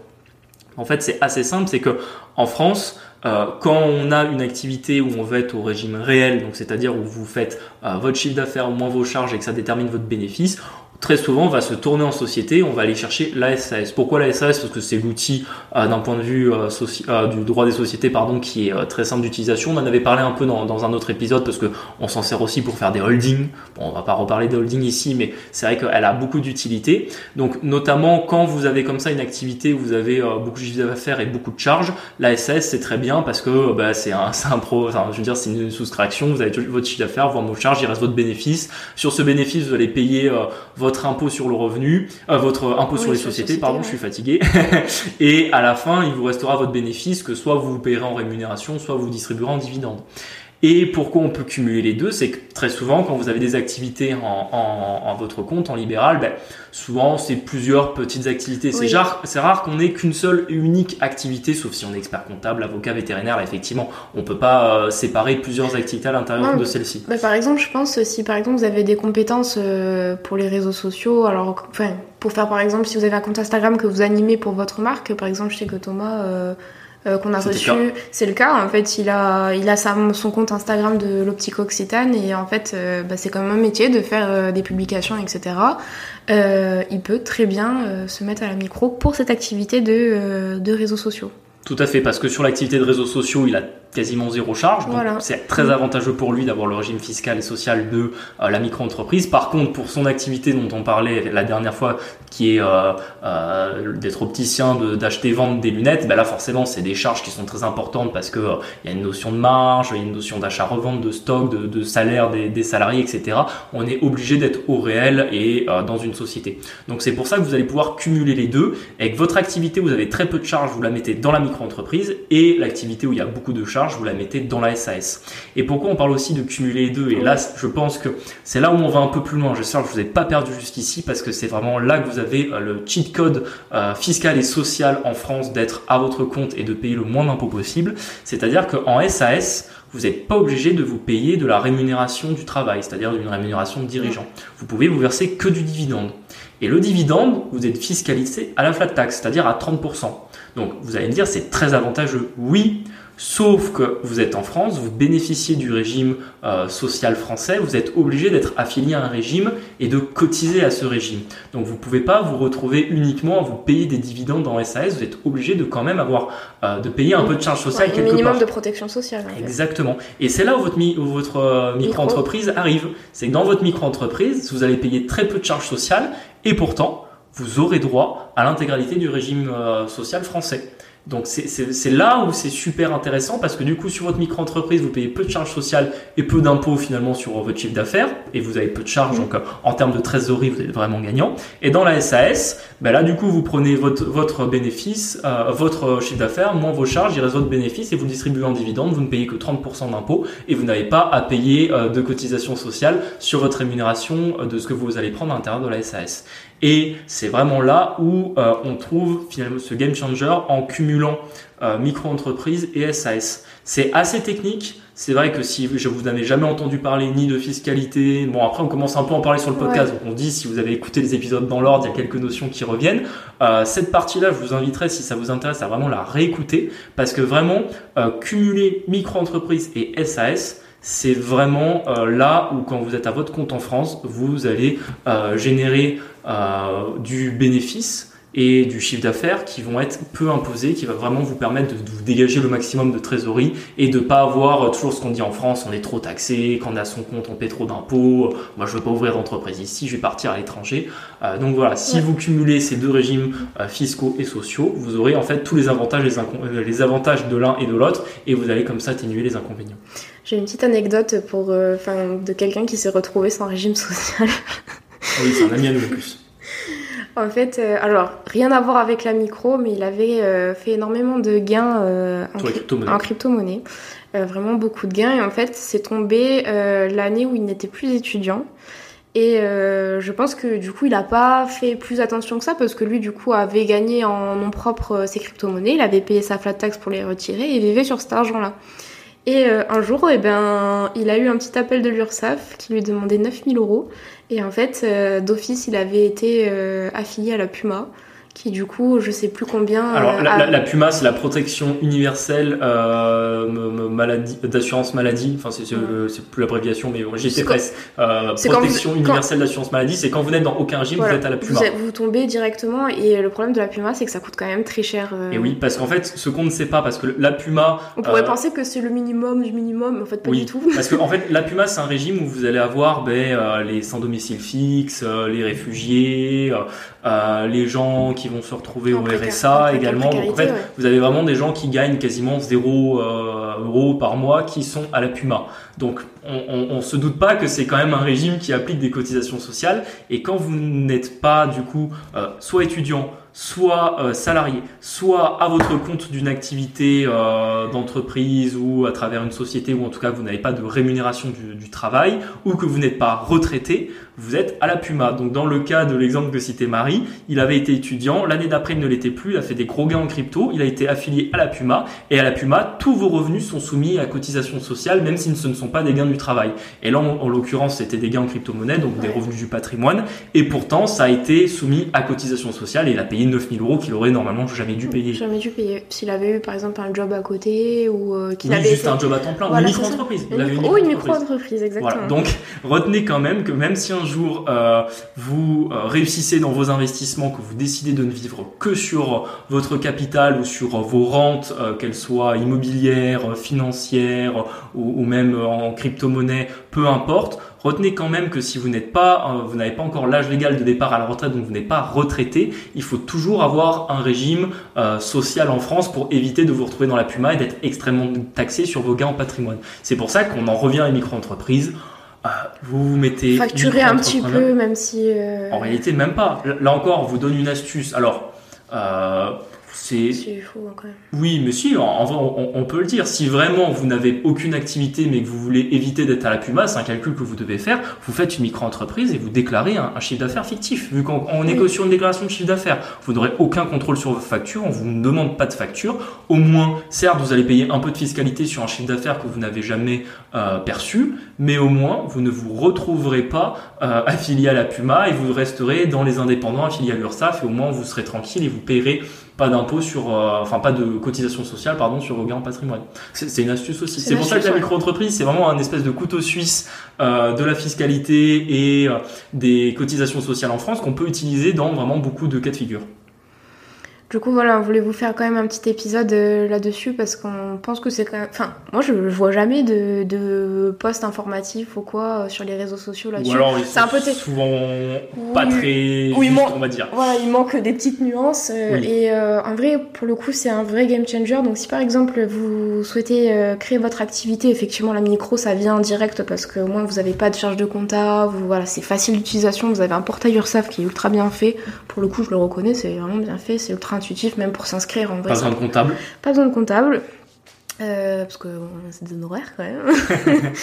En fait, c'est assez simple, c'est que en France, euh, quand on a une activité où on veut être au régime réel, donc c'est-à-dire où vous faites euh, votre chiffre d'affaires moins vos charges et que ça détermine votre bénéfice, très souvent on va se tourner en société, on va aller chercher la SAS. Pourquoi la SAS Parce que c'est l'outil euh, d'un point de vue euh, euh, du droit des sociétés pardon, qui est très simple d'utilisation. On en avait parlé un peu dans, dans un autre épisode parce que on s'en sert aussi pour faire des holdings. Bon, on va pas reparler des holdings ici, mais c'est vrai qu'elle a beaucoup d'utilité. Donc notamment quand vous avez comme ça une activité où vous avez beaucoup de chiffre d'affaires et beaucoup de charges, la SAS c'est très bien parce que bah, c'est un, un pro, je veux dire c'est une soustraction. Vous avez votre chiffre d'affaires, vos charges, il reste votre bénéfice. Sur ce bénéfice, vous allez payer votre votre impôt sur le revenu, euh, votre impôt sur les sociétés, pardon, je suis fatigué. et à la fin, il vous restera votre bénéfice que soit vous, vous payerez en rémunération, soit vous distribuerez en dividende. Et pourquoi on peut cumuler les deux C'est que très souvent, quand vous avez des activités en, en, votre compte, en libéral, ben, souvent c'est plusieurs petites activités. C'est rare, rare qu'on ait qu'une seule et unique activité, sauf si on est expert comptable, avocat, vétérinaire. Là, effectivement, on peut pas euh, séparer plusieurs activités à l'intérieur de celle-ci. Bah, par exemple, je pense si par exemple vous avez des compétences euh, pour les réseaux sociaux, alors enfin pour faire par exemple si vous avez un compte Instagram que vous animez pour votre marque, par exemple, je sais que Thomas. Euh, euh, qu'on a reçu. C'est le cas. En fait, il a, il a son compte Instagram de l'Optique Occitane et en fait, euh, bah, c'est quand même un métier de faire euh, des publications, etc. il peut très bien se mettre à la micro pour cette activité de, de réseaux sociaux. Tout à fait, parce que sur l'activité de réseaux sociaux, il a quasiment zéro charge. Donc Voilà. c'est très avantageux pour lui d'avoir le régime fiscal et social de euh, la micro-entreprise. Par contre, pour son activité dont on parlait la dernière fois, qui est euh, euh, d'être opticien, de- d'acheter, vendre des lunettes, ben là forcément c'est des charges qui sont très importantes parce que il y a une notion de marge, il y a une notion d'achat-revente, de stock, de, de salaire des, des salariés, etc. On est obligé d'être au réel et dans une société. Donc c'est pour ça que vous allez pouvoir cumuler les deux. Avec votre activité, vous avez très peu de charges, vous la mettez dans la micro-entreprise et l'activité où il y a beaucoup de charges, vous la mettez dans la SAS. Et pourquoi on parle aussi de cumuler les deux Et là, je pense que c'est là où on va un peu plus loin. J'espère que je vous ai pas perdu jusqu'ici parce que c'est vraiment là que vous avez euh, le cheat code euh, fiscal et social en France d'être à votre compte et de payer le moins d'impôts possible. C'est-à-dire qu'en SAS, vous n'êtes pas obligé de vous payer de la rémunération du travail, c'est-à-dire d'une rémunération de dirigeant. Vous pouvez vous verser que du dividende. Et le dividende, vous êtes fiscalisé à la flat tax, c'est-à-dire à 30%. Donc vous allez me dire, c'est très avantageux. Oui, sauf que vous êtes en France, vous bénéficiez du régime euh, social français, vous êtes obligé d'être affilié à un régime et de cotiser à ce régime. Donc vous ne pouvez pas vous retrouver uniquement à vous payer des dividendes en SAS, vous êtes obligé de quand même avoir, euh, de payer un peu de charge sociale Ouais, un quelque minimum part. de protection sociale. en fait. Exactement. Et c'est là où votre, mi- votre euh, micro-entreprise arrive. C'est que dans votre micro-entreprise, vous allez payer très peu de charges sociales et pourtant, vous aurez droit à l'intégralité du régime euh, social français. Donc c'est- là où c'est super intéressant parce que du coup sur votre micro-entreprise vous payez peu de charges sociales et peu d'impôts finalement sur votre chiffre d'affaires et vous avez peu de charges donc euh, en termes de trésorerie vous êtes vraiment gagnant. Et dans la SAS, ben là du coup vous prenez votre, votre bénéfice, euh, votre chiffre d'affaires moins vos charges, il reste votre bénéfice et vous le distribuez en dividende, vous ne payez que 30% d'impôts et vous n'avez pas à payer euh, de cotisations sociales sur votre rémunération euh, de ce que vous allez prendre à l'intérieur de la SAS. Et c'est vraiment là où euh, on trouve finalement ce game changer en cumulant euh, micro-entreprise et SAS. C'est assez technique. C'est vrai que si je vous n'avez jamais entendu parler ni de fiscalité, bon après on commence un peu à en parler sur le podcast, donc on dit si vous avez écouté les épisodes dans l'ordre, il y a quelques notions qui reviennent. Euh, cette partie-là, je vous inviterai si ça vous intéresse à vraiment la réécouter, parce que vraiment euh, cumuler micro-entreprise et SAS, c'est vraiment euh, là où quand vous êtes à votre compte en France, vous allez euh, générer euh, du bénéfice et du chiffre d'affaires qui vont être peu imposés, qui va vraiment vous permettre de, de vous dégager le maximum de trésorerie et de pas avoir euh, toujours ce qu'on dit en France, on est trop taxé, quand on à son compte on paie trop d'impôts, euh, moi je veux pas ouvrir d'entreprise ici, je vais partir à l'étranger. Euh, donc voilà, si Ouais. vous cumulez ces deux régimes euh, fiscaux et sociaux, vous aurez en fait tous les avantages, les, euh, avantages de l'un et de l'autre et vous allez comme ça atténuer les inconvénients. J'ai une petite anecdote pour, enfin, de quelqu'un qui s'est retrouvé sans régime social. Ah oui, c'est un ami à nous plus. En fait, euh, alors rien à voir avec la micro, mais il avait euh, fait énormément de gains euh, en, Sur les cryp- crypto-monnaies. en crypto-monnaie. Euh, vraiment beaucoup de gains. Et en fait, c'est tombé euh, l'année où il n'était plus étudiant. Et euh, je pense que du coup, il n'a pas fait plus attention que ça parce que lui, du coup, avait gagné en nom propre ses crypto-monnaies. Il avait payé sa flat tax pour les retirer et vivait sur cet argent-là. Et euh, un jour, eh ben, il a eu un petit appel de l'URSSAF qui lui demandait 9000 euros. Et en fait, euh, d'office, il avait été euh, affilié à la Puma, qui du coup, je sais plus combien. Alors, euh, la, a- la- la PUMA, c'est la protection universelle euh, maladie, d'assurance maladie. Enfin, c'est, c'est, Ouais. c'est plus l'abréviation, mais presque. Euh, vous- protection quand- universelle d'assurance maladie, c'est quand vous n'êtes dans aucun régime, voilà, vous êtes à la PUMA. Vous, tombez directement. Et le problème de la Puma, c'est que ça coûte quand même très cher. euh. Et oui, parce qu'en fait, ce qu'on ne sait pas, parce que la PUMA. On pourrait euh, penser que c'est le minimum du minimum, mais en fait, pas oui, du tout. parce que en fait, la PUMA, c'est un régime où vous allez avoir ben, euh, les sans domicile fixe, euh, les réfugiés, euh, les gens qui vont se retrouver En au RSA en également. Donc, en fait, ouais. vous avez vraiment des gens qui gagnent quasiment 0 euh, euros par mois qui sont à la PUMA. Donc on, on, on se doute pas que c'est quand même un régime qui applique des cotisations sociales. Et quand vous n'êtes pas du coup euh, soit étudiant, soit euh, salarié, soit à votre compte d'une activité euh, d'entreprise ou à travers une société, ou en tout cas vous n'avez pas de rémunération du, du travail, ou que vous n'êtes pas retraité, vous êtes à la Puma. Donc dans le cas de l'exemple que citait Marie, il avait été étudiant, l'année d'après il ne l'était plus, il a fait des gros gains en crypto, il a été affilié à la Puma, et à la Puma, tous vos revenus sont soumis à cotisation sociale, même si ce ne sont pas des gains du travail. Et là, en, en l'occurrence, c'était des gains en crypto-monnaie, donc des revenus du patrimoine, et pourtant, ça a été soumis à cotisation sociale, et il a payé payer 9000 euros qu'il aurait normalement jamais dû payer. Jamais dû payer. S'il avait eu par exemple un job à côté ou euh, qu'il Oui, avait. juste été- un job à temps plein, Voilà, une micro-entreprise. Une micro- une Oh, une micro-entreprise. micro-entreprise, exactement. Voilà. Donc, retenez quand même que même si un jour euh, vous euh, réussissez dans vos investissements, que vous décidez de ne vivre que sur votre capital ou sur vos rentes, euh, qu'elles soient immobilières, financières ou, même en crypto-monnaie, peu importe. Retenez quand même que si vous n'êtes pas, vous n'avez pas encore l'âge légal de départ à la retraite, donc vous n'êtes pas retraité, il faut toujours avoir un régime social en France pour éviter de vous retrouver dans la puma et d'être extrêmement taxé sur vos gains en patrimoine. C'est pour ça qu'on en revient aux micro-entreprises. Euh, vous vous mettez Facturer un petit peu, même si. euh, En réalité, même pas. Là encore, on vous donne une astuce. Alors, euh, c'est il faut quand même. oui, mais si, en, en vrai, on, on peut le dire. Si vraiment vous n'avez aucune activité, mais que vous voulez éviter d'être à la Puma, c'est un calcul que vous devez faire. Vous faites une micro-entreprise et vous déclarez un, un chiffre d'affaires fictif. Vu qu'on on est que Oui. sur une déclaration de chiffre d'affaires, vous n'aurez aucun contrôle sur vos factures. On vous ne demande pas de facture. Au moins, certes, vous allez payer un peu de fiscalité sur un chiffre d'affaires que vous n'avez jamais euh, perçu, mais au moins, vous ne vous retrouverez pas euh, affilié à la Puma et vous resterez dans les indépendants affiliés à l'URSSAF et au moins, vous serez tranquille et vous payerez pas d'impôt sur, euh, enfin pas de cotisation sociale pardon sur vos gains en patrimoine. C'est une astuce aussi. C'est pour ça que la micro-entreprise c'est vraiment un espèce de couteau suisse euh, de la fiscalité et euh, des cotisations sociales en France qu'on peut utiliser dans vraiment beaucoup de cas de figure. Du coup, voilà, on voulait vous faire quand même un petit épisode euh, là-dessus parce qu'on pense que c'est quand même. Enfin, moi, je, je vois jamais de, de posts informatifs ou quoi euh, sur les réseaux sociaux Ou là-dessus. alors ils C'est sont un peu souvent pas très Oui, justes, moi- on va dire. Voilà, il manque des petites nuances. euh, Oui. Et en vrai, pour le coup, c'est un vrai game changer. Donc, si par exemple vous souhaitez créer votre activité, effectivement, la micro, ça vient en direct parce qu'au moins vous n'avez pas de charge de compta. Vous, voilà, c'est facile d'utilisation. Vous avez un portail URSAF qui est ultra bien fait. Pour le coup, je le reconnais, c'est vraiment bien fait. C'est ultra intuitif, même pour s'inscrire en vrai. Pas besoin de comptable. Pas besoin de comptable. euh, parce que bon, c'est des honoraires quand même.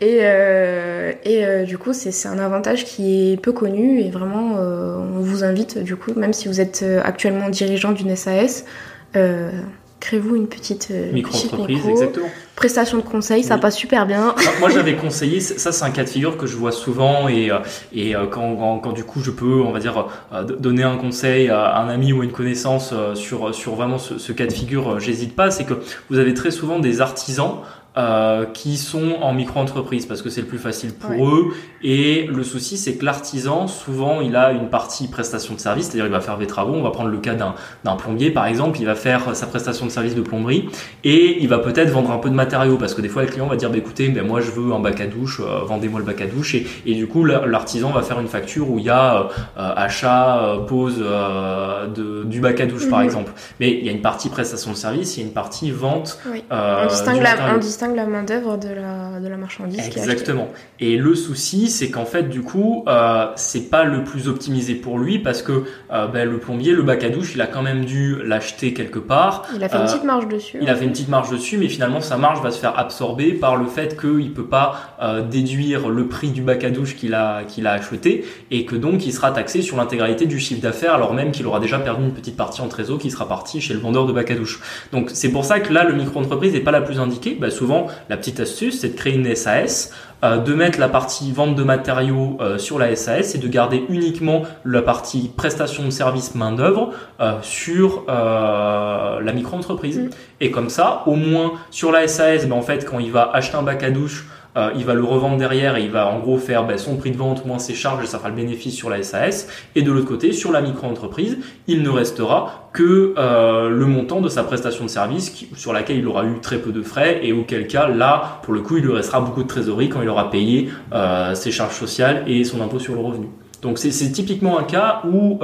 et euh, et euh, du coup, c'est un avantage qui est peu connu et vraiment, on vous invite du coup, même si vous êtes actuellement dirigeant d'une SAS, créez-vous une petite, petite Micro-entreprise, micro. exactement. Prestation de conseil, ça Oui. passe super bien. Moi, moi, j'avais conseillé, ça c'est un cas de figure que je vois souvent et, euh, et euh, quand, quand, quand du coup je peux, on va dire, euh, donner un conseil à un ami ou à une connaissance sur, sur vraiment ce, ce cas de figure, j'hésite pas, c'est que vous avez très souvent des artisans euh, qui sont en micro-entreprise parce que c'est le plus facile pour Ouais. eux. Et le souci c'est que l'artisan souvent il a une partie prestation de service. C'est-à-dire il va faire des travaux. On va prendre le cas d'un plombier par exemple. Il va faire sa prestation de service de plomberie. Et il va peut-être vendre un peu de matériaux parce que des fois le client va dire bah, écoutez ben moi je veux un bac à douche euh, vendez-moi le bac à douche. Et, et du coup la- l'artisan va faire une facture où il y a euh, achat euh, pose euh, de, du bac à douche par Mhm. exemple. Mais il y a une partie prestation de service il y a une partie vente Oui. euh, on, distingue distingue la main d'œuvre de la, de la marchandise qui. Exactement. Et le souci, c'est qu'en fait, du coup, euh, c'est pas le plus optimisé pour lui parce que euh, ben, le plombier, le bac à douche, il a quand même dû l'acheter quelque part. Il a fait une Euh, petite marge dessus. Il a fait une petite marge dessus, mais finalement sa marge va se faire absorber par le fait qu'il peut pas euh, déduire le prix du bac à douche qu'il a qu'il a acheté et que donc il sera taxé sur l'intégralité du chiffre d'affaires alors même qu'il aura déjà perdu une petite partie en trésor qui sera partie chez le vendeur de bac à douche. Donc c'est pour ça que là le micro-entreprise n'est pas la plus indiquée. Bah, souvent la petite astuce c'est de créer une SAS euh, de mettre la partie vente de matériaux euh, sur la SAS et de garder uniquement la partie prestation de services main d'œuvre euh, sur la micro-entreprise. Mm. Et comme ça, au moins sur la SAS, ben, en fait, quand il va acheter un bac à douche, euh, il va le revendre derrière et il va en gros faire ben, son prix de vente moins ses charges et ça fera le bénéfice sur la SAS. Et de l'autre côté, sur la micro-entreprise, il ne restera que euh, le montant de sa prestation de service sur laquelle il aura eu très peu de frais et auquel cas, là, pour le coup, il lui restera beaucoup de trésorerie quand il aura payé euh, ses charges sociales et son impôt sur le revenu. Donc c'est typiquement un cas où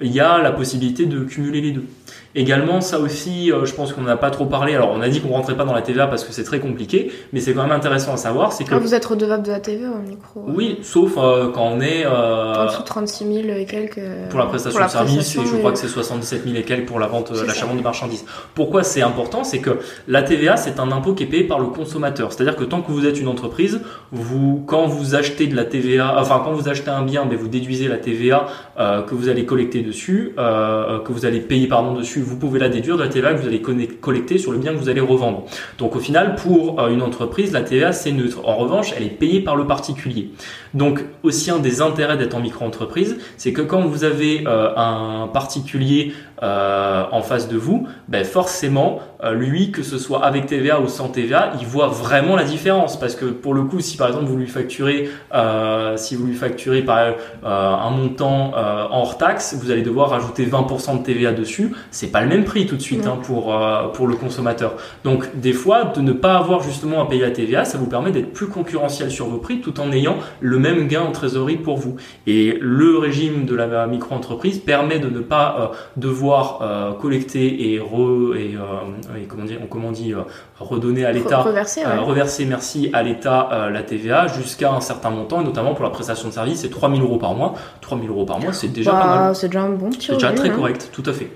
il y a la possibilité de cumuler les deux. Également, ça aussi, euh, je pense qu'on n'a pas trop parlé. Alors, on a dit qu'on rentrait pas dans la TVA parce que c'est très compliqué, mais c'est quand même intéressant à savoir, c'est que Ah, vous êtes redevable de la TVA au micro. oui, sauf euh, quand on est euh, En dessous de 36 000 et quelques. euh, pour la prestation pour la de service et je crois que c'est 77 000 et quelques pour la vente, C'est l'achat vente de marchandises. Pourquoi c'est important C'est que la TVA c'est un impôt qui est payé par le consommateur. C'est-à-dire que tant que vous êtes une entreprise, vous quand vous achetez de la TVA, enfin quand vous achetez un bien, ben, vous déduisez la TVA euh, que vous allez collecter dessus, euh, que vous allez payer pardon dessus, vous pouvez la déduire de la TVA que vous allez collecter sur le bien que vous allez revendre. Donc au final, pour une entreprise, la TVA c'est neutre. En revanche, elle est payée par le particulier. Donc aussi un des intérêts d'être en micro-entreprise, c'est que quand vous avez un particulier euh, en face de vous, ben forcément, euh, lui, que ce soit avec TVA ou sans TVA, il voit vraiment la différence. Parce que pour le coup, si par exemple vous lui facturez, euh, si vous lui facturez par un montant en hors taxe, vous allez devoir rajouter 20% de TVA dessus. C'est pas le même prix tout de suite hein, pour pour le consommateur. Donc des fois, de ne pas avoir justement à payer la TVA, ça vous permet d'être plus concurrentiel sur vos prix, tout en ayant le même gain en trésorerie pour vous. Et le régime de la micro-entreprise permet de ne pas devoir euh, collecter et, re, et, euh, et comment dire, comment dit, euh, redonner à l'État, reverser, reverser, merci à l'État la TVA jusqu'à un certain montant, et notamment pour la prestation de service, c'est 3000 euros par mois. 3000 euros par mois, c'est déjà pas bah, mal. C'est déjà un bon petit C'est déjà très hein. correct, tout à fait.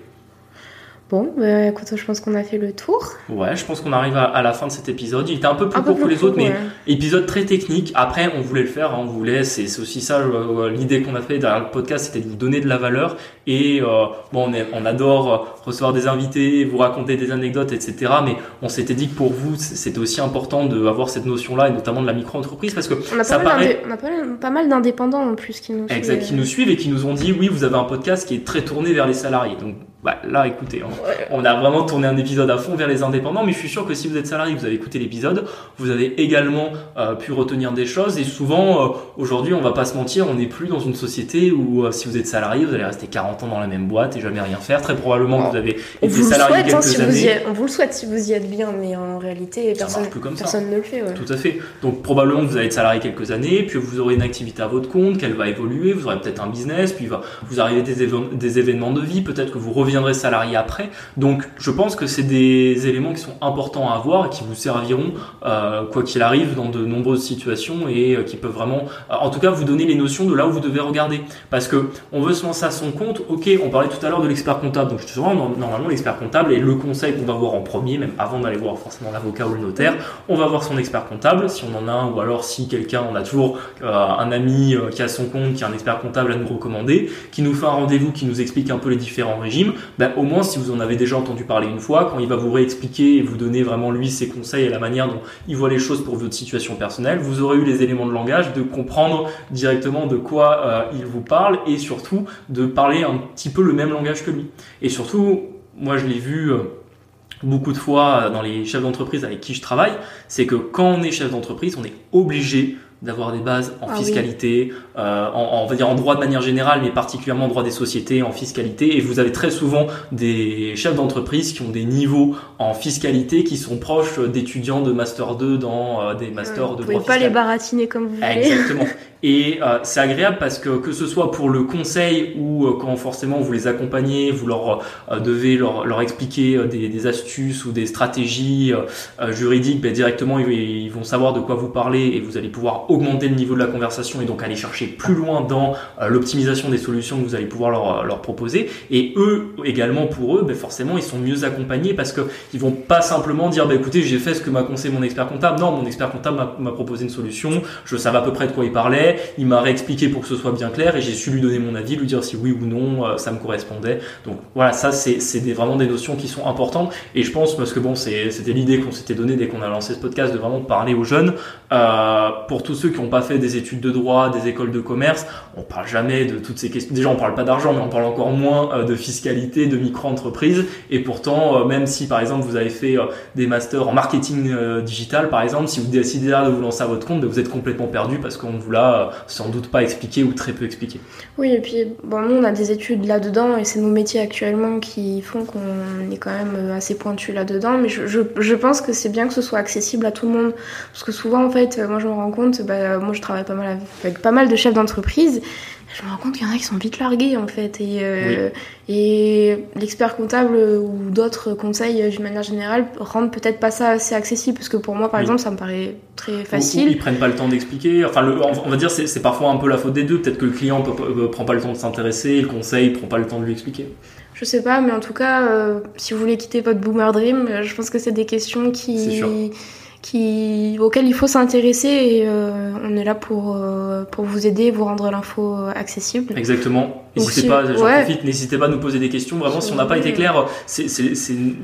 Bon, bah, écoute, je pense qu'on a fait le tour. Ouais, je pense qu'on arrive à, la fin de cet épisode. Il était un peu plus court que les autres, mais épisode très technique. Après, on voulait le faire, hein, on voulait, c'est aussi ça euh, l'idée qu'on a fait derrière le podcast, c'était de vous donner de la valeur. Et euh, bon, on, on, adore euh, recevoir des invités, vous raconter des anecdotes, etc. Mais on s'était dit que pour vous, c'était aussi important d'avoir cette notion-là, et notamment de la micro-entreprise, parce que on a ça paraît... On a pas mal d'indépendants en plus qui nous suivent. Exact, qui nous suivent et qui nous ont dit, oui, vous avez un podcast qui est très tourné vers les salariés. Donc bah, là, écoutez, on, a vraiment tourné un épisode à fond vers les indépendants, mais je suis sûr que si vous êtes salarié, vous avez écouté l'épisode, vous avez également euh, pu retenir des choses. Et souvent, euh, aujourd'hui, on va pas se mentir, on n'est plus dans une société où euh, si vous êtes salarié, vous allez rester 40 ans dans la même boîte et jamais rien faire. Très probablement vous avez été salarié quelques hein, années. on vous le souhaite si vous y êtes bien, mais en réalité, personne, personne ne le fait. Tout à fait. Donc probablement vous allez être salarié quelques années, puis vous aurez une activité à votre compte, qu'elle va évoluer, vous aurez peut-être un business, puis va vous arrivez des, des événements de vie, peut-être que vous reviendrez salarié après. Donc je pense que c'est des éléments qui sont importants à avoir et qui vous serviront euh, quoi qu'il arrive dans de nombreuses situations et euh, qui peuvent vraiment, euh, en tout cas, vous donner les notions de là où vous devez regarder. Parce que on veut se lancer à son compte. Ok, on parlait tout à l'heure de l'expert comptable. Donc justement, normalement l'expert comptable et le conseil qu'on va voir en premier, même avant d'aller voir forcément l'avocat ou le notaire, on va voir son expert comptable si on en a un ou alors si quelqu'un, on a toujours un ami qui a son compte, qui est un expert comptable à nous recommander, qui nous fait un rendez-vous, qui nous explique un peu les différents régimes. Ben, au moins, si vous en avez déjà entendu parler une fois, quand il va vous réexpliquer et vous donner vraiment lui ses conseils et la manière dont il voit les choses pour votre situation personnelle, vous aurez eu les éléments de langage de comprendre directement de quoi euh, il vous parle et surtout de parler un petit peu le même langage que lui. Et surtout, moi je l'ai vu euh, beaucoup de fois dans les chefs d'entreprise avec qui je travaille, c'est que quand on est chef d'entreprise, on est obligé d'avoir des bases en ah fiscalité, euh, en, on va dire en droit de manière générale, mais particulièrement en droit des sociétés, en fiscalité. Et vous avez très souvent des chefs d'entreprise qui ont des niveaux en fiscalité qui sont proches d'étudiants de master 2 dans euh, des masters de droit fiscal. Vous pouvez pas les baratiner comme vous voulez. Exactement. Et euh, c'est agréable parce que que ce soit pour le conseil ou euh, quand forcément vous les accompagnez, vous leur euh, devez leur, leur expliquer des, des, astuces ou des stratégies juridiques, ben, directement ils, ils, vont savoir de quoi vous parlez et vous allez pouvoir augmenter le niveau de la conversation et donc aller chercher plus loin dans l'optimisation des solutions que vous allez pouvoir leur, leur proposer. Et eux également pour eux, ben, forcément ils sont mieux accompagnés parce que ils vont pas simplement dire ben, écoutez j'ai fait ce que m'a conseillé mon expert comptable. Non, mon expert comptable m'a proposé une solution, je savais à peu près de quoi il parlait il m'a réexpliqué pour que ce soit bien clair et j'ai su lui donner mon avis, lui dire si oui ou non euh, ça me correspondait. Donc voilà, ça c'est vraiment des notions qui sont importantes et je pense parce que bon c'était l'idée qu'on s'était donné dès qu'on a lancé ce podcast de vraiment parler aux jeunes. Euh, pour tous ceux qui n'ont pas fait des études de droit, des écoles de commerce, on parle jamais de toutes ces questions. Déjà on parle pas d'argent, mais on parle encore moins euh, de fiscalité, de micro-entreprise et pourtant même si par exemple vous avez fait des masters en marketing digital par exemple, si vous décidez là de vous lancer à votre compte, ben, vous êtes complètement perdu parce qu'on vous l'a sans doute pas expliqué ou très peu expliqué. Oui, et puis bon, nous on a des études là-dedans et c'est nos métiers actuellement qui font qu'on est quand même assez pointu là-dedans, mais je, je, pense que c'est bien que ce soit accessible à tout le monde parce que souvent en fait, moi je me rends compte, bah, moi je travaille pas mal avec pas mal de chefs d'entreprise je me rends compte qu'il y en a qui sont vite largués en fait. Et, euh, et l'expert comptable ou d'autres conseils d'une manière générale rendent peut-être pas ça assez accessible parce que pour moi par exemple ça me paraît très facile. ils prennent pas le temps d'expliquer. Enfin, le, on va dire c'est parfois un peu la faute des deux. Peut-être que le client ne prend pas le temps de s'intéresser, le conseil prend pas le temps de lui expliquer. Je sais pas, mais en tout cas, euh, si vous voulez quitter votre boomer dream, je pense que c'est des questions qui qui, auquel il faut s'intéresser et euh, on est là pour, euh, pour vous aider, vous rendre l'info accessible. Exactement. N'hésitez pas, j'en profite, n'hésitez pas à nous poser des questions. Vraiment, si on n'a pas été clair, c'est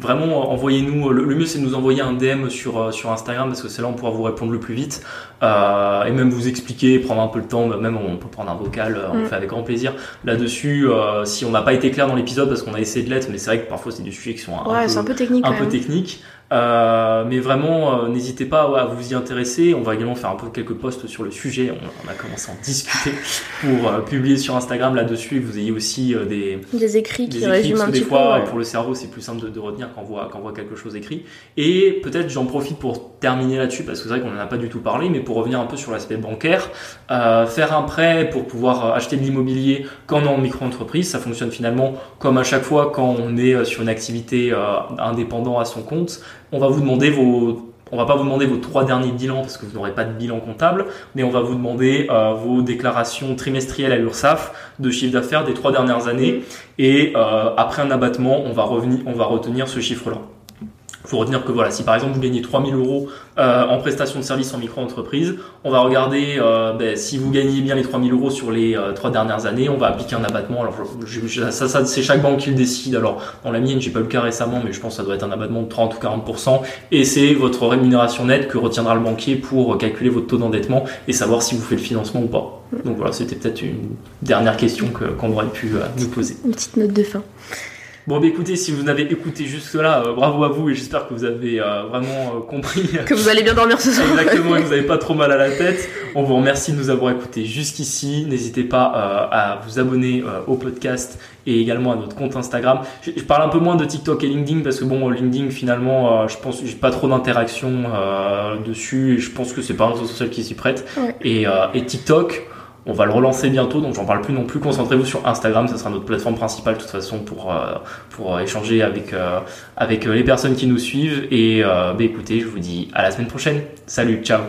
vraiment envoyez-nous. Le, mieux, c'est de nous envoyer un DM sur sur Instagram parce que c'est là on pourra vous répondre le plus vite et même vous expliquer, prendre un peu le temps. Même on peut prendre un vocal, on le mm. fait avec grand plaisir. Là-dessus, si on n'a pas été clair dans l'épisode parce qu'on a essayé de l'être, mais c'est vrai que parfois c'est des sujets qui sont un, peu, un peu techniques. Un peu techniques. Euh, mais vraiment, euh, n'hésitez pas à vous y intéresser. On va également faire un peu quelques posts sur le sujet. On, a commencé à en discuter pour euh, publier sur Instagram là-dessus. Vous ayez aussi des, des écrits qui résument un petit peu. Des fois, pour le cerveau, c'est plus simple de, retenir quand on, voit, quand on voit quelque chose écrit. Et peut-être, j'en profite pour terminer là-dessus parce que c'est vrai qu'on n'en a pas du tout parlé, mais pour revenir un peu sur l'aspect bancaire, faire un prêt pour pouvoir acheter de l'immobilier quand on est en micro-entreprise, ça fonctionne finalement comme à chaque fois quand on est sur une activité indépendant à son compte on va vous demander vos on va pas vous demander vos trois derniers bilans parce que vous n'aurez pas de bilan comptable, mais on va vous demander euh, vos déclarations trimestrielles à l'URSSAF de chiffre d'affaires des trois dernières années. Et euh, après un abattement, on va revenir, on va retenir ce chiffre-là. Il faut retenir que voilà, si par exemple vous gagnez 3000 euros euh, en prestation de service en micro-entreprise, on va regarder euh, ben, si vous gagnez bien les 3000 euros sur les euh, trois dernières années, on va appliquer un abattement. Alors ça, c'est chaque banque qui le décide. Alors dans la mienne, j'ai pas eu le cas récemment, mais je pense que ça doit être un abattement de 30 ou 40%. Et c'est votre rémunération nette que retiendra le banquier pour calculer votre taux d'endettement et savoir si vous faites le financement ou pas. Donc voilà, c'était peut-être une dernière question qu'on aurait pu nous poser. Une petite note de fin. Bon, bah écoutez, si vous avez écouté jusque-là, euh, bravo à vous et j'espère que vous avez euh, vraiment euh, compris. Que vous allez bien dormir ce soir. Exactement, et que vous n'avez pas trop mal à la tête. On vous remercie de nous avoir écoutés jusqu'ici. N'hésitez pas à vous abonner au podcast et également à notre compte Instagram. Je, parle un peu moins de TikTok et LinkedIn parce que bon, LinkedIn finalement, je pense j'ai pas trop d'interaction dessus et je pense que c'est pas un réseau social qui s'y prête. Et, et TikTok. On va le relancer bientôt, donc j'en parle plus non plus. Concentrez-vous sur Instagram, ça sera notre plateforme principale de toute façon pour, euh, pour échanger avec, euh, avec les personnes qui nous suivent. Et bah, écoutez, je vous dis à la semaine prochaine. Salut, ciao